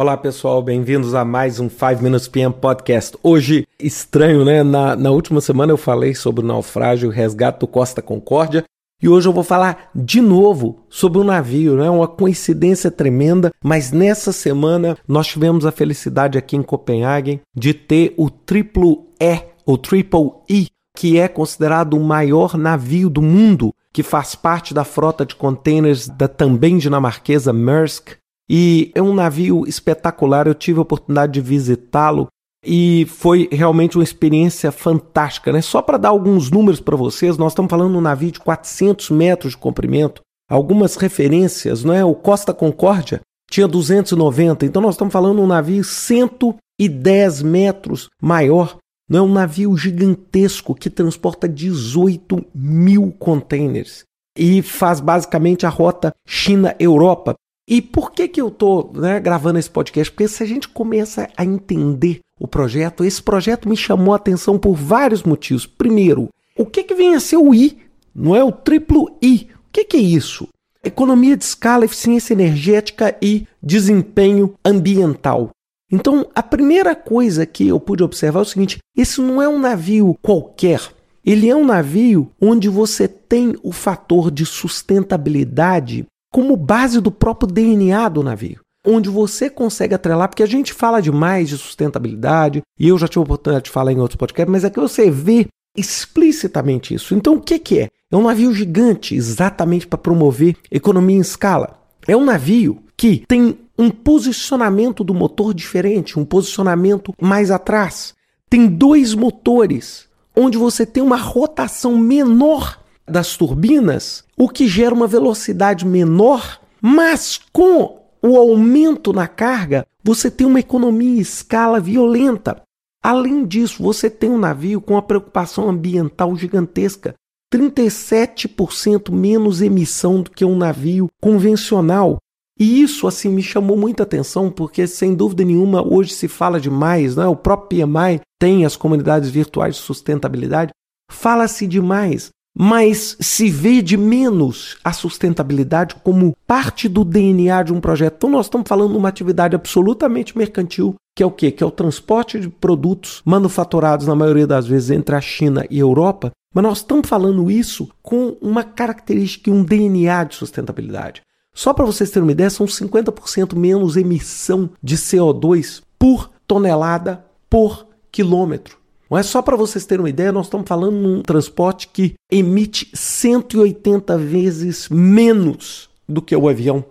Olá pessoal, bem-vindos a mais um 5 Minutes PM Podcast. Hoje, estranho, né? Na, na última semana eu falei sobre o naufrágio o resgate do Costa Concórdia e hoje eu vou falar de novo sobre o um navio, né? Uma coincidência tremenda, mas nessa semana nós tivemos a felicidade aqui em Copenhague de ter o triplo E, o Triple E, que é considerado o maior navio do mundo, que faz parte da frota de containers da também dinamarquesa Maersk e é um navio espetacular, eu tive a oportunidade de visitá-lo e foi realmente uma experiência fantástica, né? Só para dar alguns números para vocês, nós estamos falando de um navio de 400 metros de comprimento, algumas referências, não é? O Costa Concórdia tinha 290, então nós estamos falando de um navio 110 metros maior, não é um navio gigantesco que transporta 18 mil containers e faz basicamente a rota China-Europa. E por que, que eu estou né, gravando esse podcast? Porque se a gente começa a entender o projeto, esse projeto me chamou a atenção por vários motivos. Primeiro, o que, que vem a ser o I? Não é o triplo I. O que, que é isso? Economia de escala, eficiência energética e desempenho ambiental. Então, a primeira coisa que eu pude observar é o seguinte: esse não é um navio qualquer. Ele é um navio onde você tem o fator de sustentabilidade como base do próprio DNA do navio. Onde você consegue atrelar, porque a gente fala demais de sustentabilidade, e eu já tive a oportunidade de falar em outros podcasts, mas é que você vê explicitamente isso. Então, o que, é? É um navio gigante, exatamente para promover economia em escala. É um navio que tem um posicionamento do motor diferente, um posicionamento mais atrás. Tem dois motores, onde você tem uma rotação menor das turbinas, o que gera uma velocidade menor, mas com o aumento na carga, você tem uma economia em escala violenta. Além disso, você tem um navio com uma preocupação ambiental gigantesca. 37% menos emissão do que um navio convencional. E isso assim me chamou muita atenção, porque sem dúvida nenhuma hoje se fala demais, né? O próprio PMI tem as comunidades virtuais de sustentabilidade. Fala-se demais mas se vê de menos a sustentabilidade como parte do DNA de um projeto. Então nós estamos falando de uma atividade absolutamente mercantil, que é o quê? Que é o transporte de produtos manufaturados na maioria das vezes entre a China e a Europa, mas nós estamos falando isso com uma característica e um DNA de sustentabilidade. Só para vocês terem uma ideia, são 50% menos emissão de CO2 por tonelada por quilômetro. Não é só para vocês terem uma ideia, nós estamos falando de um transporte que emite 180 vezes menos do que o avião.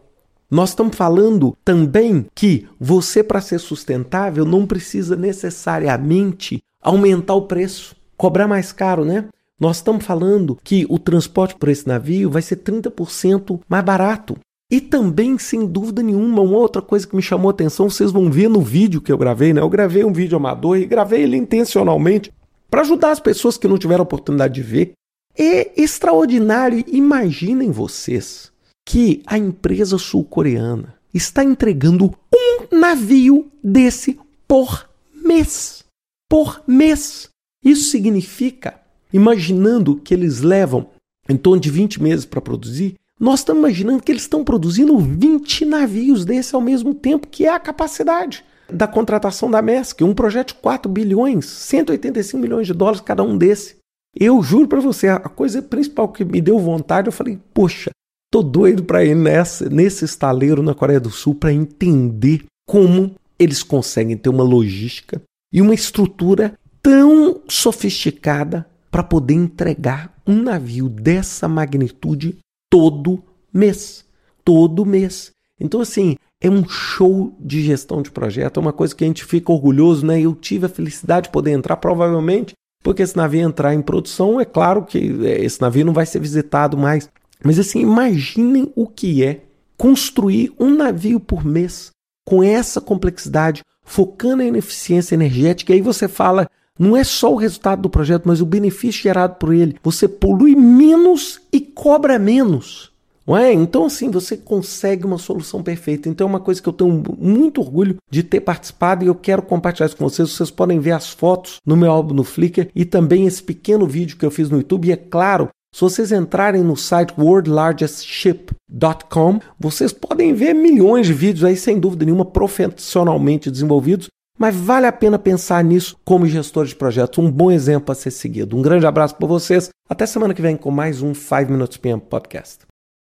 Nós estamos falando também que você, para ser sustentável, não precisa necessariamente aumentar o preço, cobrar mais caro, né? Nós estamos falando que o transporte por esse navio vai ser 30% mais barato. E também, sem dúvida nenhuma, uma outra coisa que me chamou a atenção, vocês vão ver no vídeo que eu gravei, né? Eu gravei um vídeo amador e gravei ele intencionalmente para ajudar as pessoas que não tiveram oportunidade de ver. É extraordinário. Imaginem vocês que a empresa sul-coreana está entregando um navio desse por mês. Por mês. Isso significa, imaginando que eles levam em torno de 20 meses para produzir, nós estamos imaginando que eles estão produzindo 20 navios desse ao mesmo tempo, que é a capacidade da contratação da MESC, um projeto de 4 bilhões, 185 milhões de dólares cada um desse. Eu juro para você, a coisa principal que me deu vontade, eu falei, poxa, tô doido para ir nessa, nesse estaleiro na Coreia do Sul para entender como eles conseguem ter uma logística e uma estrutura tão sofisticada para poder entregar um navio dessa magnitude todo mês. Todo mês. Então, assim, é um show de gestão de projeto, é uma coisa que a gente fica orgulhoso, né? Eu tive a felicidade de poder entrar, provavelmente, porque esse navio entrar em produção, é claro que é, esse navio não vai ser visitado mais. Mas, assim, imaginem o que é construir um navio por mês com essa complexidade, focando em eficiência energética. E aí você fala, não é só o resultado do projeto, mas o benefício gerado por ele. Você polui menos e cobra menos. Não é? Então, assim, você consegue uma solução perfeita. Então, é uma coisa que eu tenho muito orgulho de ter participado e eu quero compartilhar isso com vocês. Vocês podem ver as fotos no meu álbum no Flickr e também esse pequeno vídeo que eu fiz no YouTube. E é claro, Se vocês entrarem no site worldlargestship.com, vocês podem ver milhões de vídeos aí, sem dúvida nenhuma, profissionalmente desenvolvidos, mas vale a pena pensar nisso como gestor de projetos, um bom exemplo a ser seguido. Um grande abraço para vocês, até semana que vem com mais um 5 Minutes PM Podcast.